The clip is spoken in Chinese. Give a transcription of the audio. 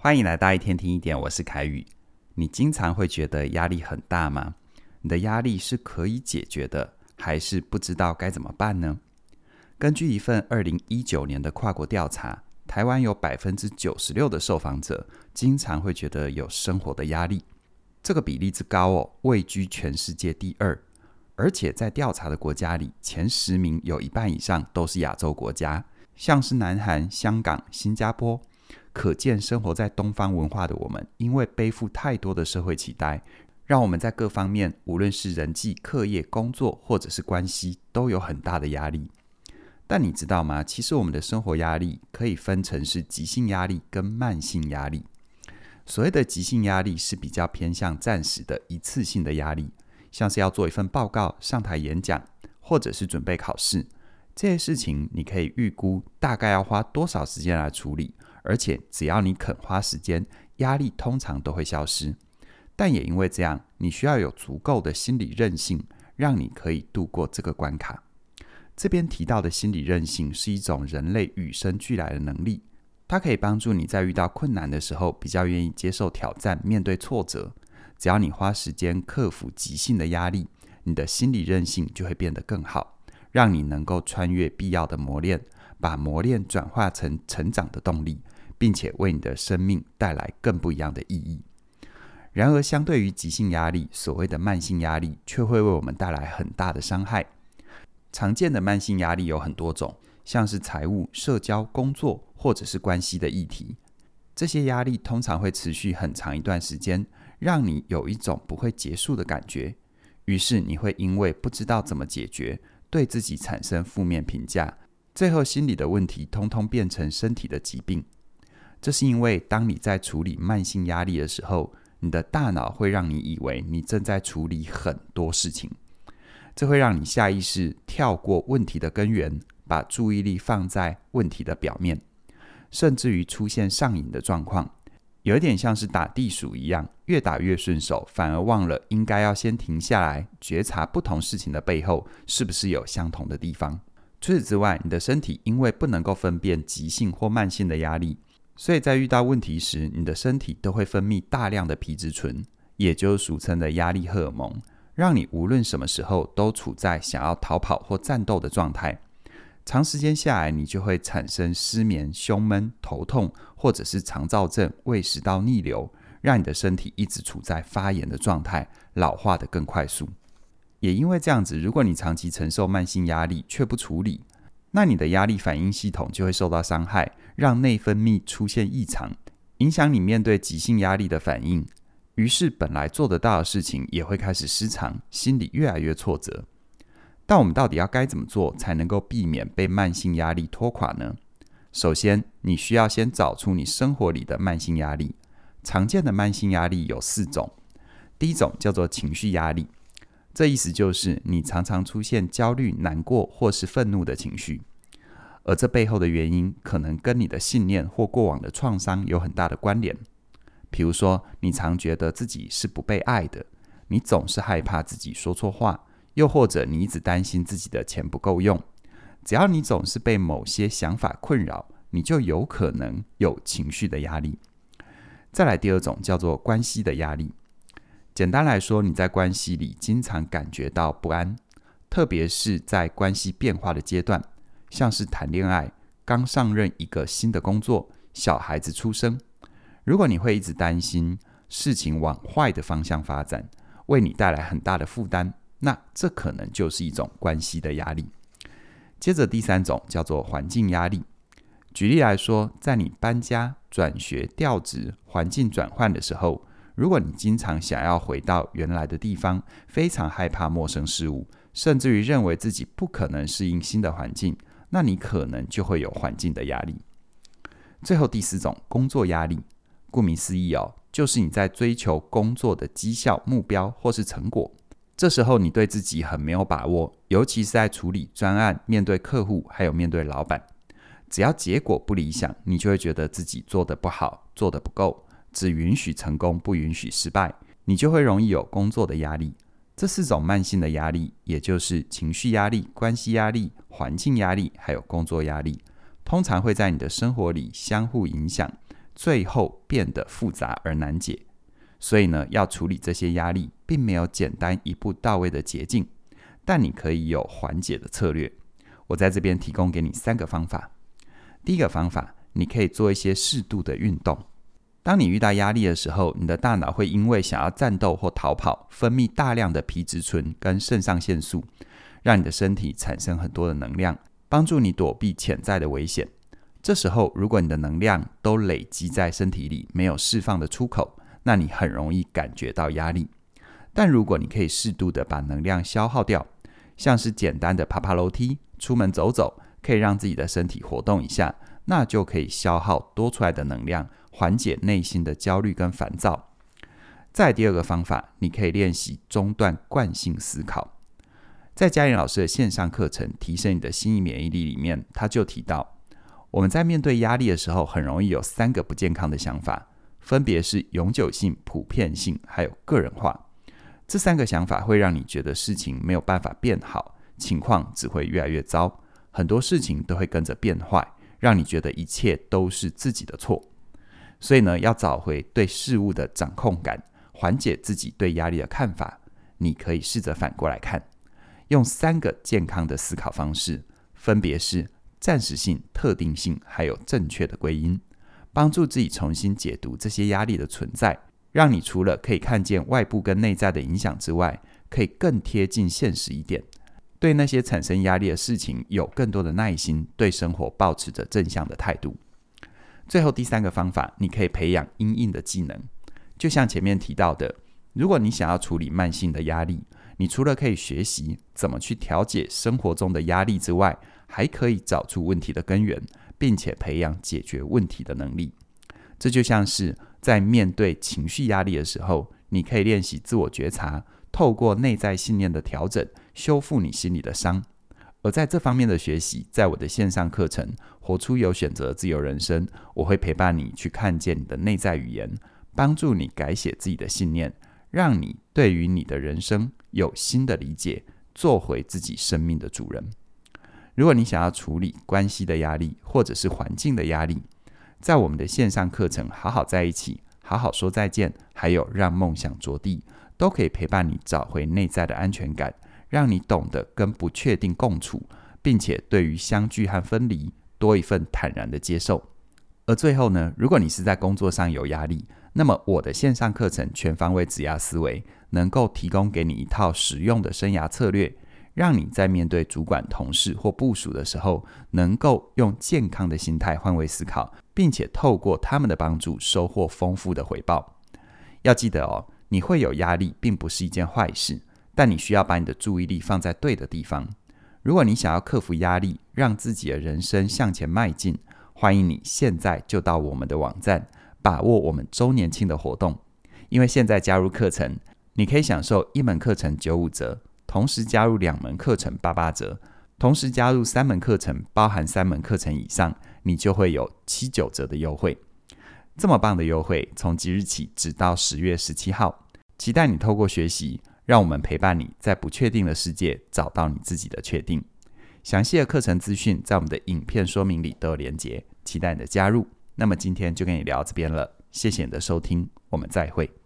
欢迎来到一天听一点，我是凯宇。你经常会觉得压力很大吗？你的压力是可以解决的，还是不知道该怎么办呢？根据一份二零一九年的跨国调查，台湾有百分之九十六的受访者经常会觉得有生活的压力，这个比例之高哦，位居全世界第二。而且在调查的国家里，前十名有一半以上都是亚洲国家，像是南韩、香港、新加坡。可见，生活在东方文化的我们，因为背负太多的社会期待，让我们在各方面，无论是人际、课业、工作，或者是关系，都有很大的压力。但你知道吗？其实我们的生活压力可以分成是急性压力跟慢性压力。所谓的急性压力是比较偏向暂时的一次性的压力，像是要做一份报告、上台演讲，或者是准备考试，这些事情你可以预估大概要花多少时间来处理。而且只要你肯花时间，压力通常都会消失。但也因为这样，你需要有足够的心理韧性，让你可以度过这个关卡。这边提到的心理韧性是一种人类与生俱来的能力，它可以帮助你在遇到困难的时候比较愿意接受挑战，面对挫折。只要你花时间克服急性的压力，你的心理韧性就会变得更好，让你能够穿越必要的磨练。把磨练转化成成长的动力，并且为你的生命带来更不一样的意义。然而，相对于急性压力，所谓的慢性压力却会为我们带来很大的伤害。常见的慢性压力有很多种，像是财务、社交、工作或者是关系的议题。这些压力通常会持续很长一段时间，让你有一种不会结束的感觉。于是，你会因为不知道怎么解决，对自己产生负面评价。最后，心理的问题通通变成身体的疾病。这是因为，当你在处理慢性压力的时候，你的大脑会让你以为你正在处理很多事情，这会让你下意识跳过问题的根源，把注意力放在问题的表面，甚至于出现上瘾的状况，有点像是打地鼠一样，越打越顺手，反而忘了应该要先停下来，觉察不同事情的背后是不是有相同的地方。除此之外，你的身体因为不能够分辨急性或慢性的压力，所以在遇到问题时，你的身体都会分泌大量的皮质醇，也就是俗称的压力荷尔蒙，让你无论什么时候都处在想要逃跑或战斗的状态。长时间下来，你就会产生失眠、胸闷、头痛，或者是肠躁症、胃食道逆流，让你的身体一直处在发炎的状态，老化得更快速。也因为这样子，如果你长期承受慢性压力却不处理，那你的压力反应系统就会受到伤害，让内分泌出现异常，影响你面对急性压力的反应。于是本来做得到的事情也会开始失常，心里越来越挫折。但我们到底要该怎么做才能够避免被慢性压力拖垮呢？首先，你需要先找出你生活里的慢性压力。常见的慢性压力有四种，第一种叫做情绪压力。这意思就是，你常常出现焦虑、难过或是愤怒的情绪，而这背后的原因可能跟你的信念或过往的创伤有很大的关联。比如说，你常觉得自己是不被爱的，你总是害怕自己说错话，又或者你一直担心自己的钱不够用。只要你总是被某些想法困扰，你就有可能有情绪的压力。再来第二种叫做关系的压力。简单来说，你在关系里经常感觉到不安，特别是在关系变化的阶段，像是谈恋爱、刚上任一个新的工作、小孩子出生。如果你会一直担心事情往坏的方向发展，为你带来很大的负担，那这可能就是一种关系的压力。接着第三种叫做环境压力。举例来说，在你搬家、转学、调职、环境转换的时候。如果你经常想要回到原来的地方，非常害怕陌生事物，甚至于认为自己不可能适应新的环境，那你可能就会有环境的压力。最后第四种，工作压力，顾名思义哦，就是你在追求工作的绩效目标或是成果，这时候你对自己很没有把握，尤其是在处理专案、面对客户还有面对老板，只要结果不理想，你就会觉得自己做得不好，做得不够。只允许成功，不允许失败，你就会容易有工作的压力。这四种慢性的压力，也就是情绪压力、关系压力、环境压力，还有工作压力，通常会在你的生活里相互影响，最后变得复杂而难解。所以呢，要处理这些压力，并没有简单一步到位的捷径，但你可以有缓解的策略。我在这边提供给你三个方法。第一个方法，你可以做一些适度的运动。当你遇到压力的时候，你的大脑会因为想要战斗或逃跑，分泌大量的皮质醇跟肾上腺素，让你的身体产生很多的能量，帮助你躲避潜在的危险。这时候，如果你的能量都累积在身体里，没有释放的出口，那你很容易感觉到压力，但如果你可以适度的把能量消耗掉，像是简单的爬爬楼梯、出门走走，可以让自己的身体活动一下，那就可以消耗多出来的能量，缓解内心的焦虑跟烦躁。再第二个方法，你可以练习中断惯性思考。在嘉玲老师的线上课程《提升你的心理免疫力》里面，他就提到，我们在面对压力的时候，很容易有三个不健康的想法。分别是永久性、普遍性，还有个人化。这三个想法会让你觉得事情没有办法变好，情况只会越来越糟，很多事情都会跟着变坏，让你觉得一切都是自己的错。所以呢，要找回对事物的掌控感，缓解自己对压力的看法，你可以试着反过来看，用三个健康的思考方式，分别是暂时性、特定性，还有正确的归因。帮助自己重新解读这些压力的存在，让你除了可以看见外部跟内在的影响之外，可以更贴近现实一点，对那些产生压力的事情有更多的耐心，对生活保持着正向的态度。最后第三个方法，你可以培养因应的技能，就像前面提到的，如果你想要处理慢性的压力，你除了可以学习怎么去调节生活中的压力之外，还可以找出问题的根源。并且培养解决问题的能力，这就像是在面对情绪压力的时候，你可以练习自我觉察，透过内在信念的调整，修复你心里的伤。而在这方面的学习，在我的线上课程《活出有选择自由人生》，我会陪伴你去看见你的内在语言，帮助你改写自己的信念，让你对于你的人生有新的理解，做回自己生命的主人。如果你想要处理关系的压力，或者是环境的压力，在我们的线上课程《好好在一起，好好说再见》，还有《让梦想着地》，都可以陪伴你找回内在的安全感，让你懂得跟不确定共处，并且对于相聚和分离多一份坦然的接受。而最后呢，如果你是在工作上有压力，那么我的线上课程《全方位指压思维》能够提供给你一套实用的生涯策略。让你在面对主管、同事或部属的时候，能够用健康的心态换位思考，并且透过他们的帮助收获丰富的回报。要记得哦，你会有压力，并不是一件坏事，但你需要把你的注意力放在对的地方。如果你想要克服压力，让自己的人生向前迈进，欢迎你现在就到我们的网站，把握我们周年庆的活动。因为现在加入课程，你可以享受一门课程九五折。同时加入两门课程八八折，同时加入三门课程，包含三门课程以上，你就会有七九折的优惠。这么棒的优惠，从即日起直到十月十七号，期待你透过学习，让我们陪伴你在不确定的世界找到你自己的确定。详细的课程资讯在我们的影片说明里都有连结，期待你的加入。那么今天就跟你聊这边了，谢谢你的收听，我们再会。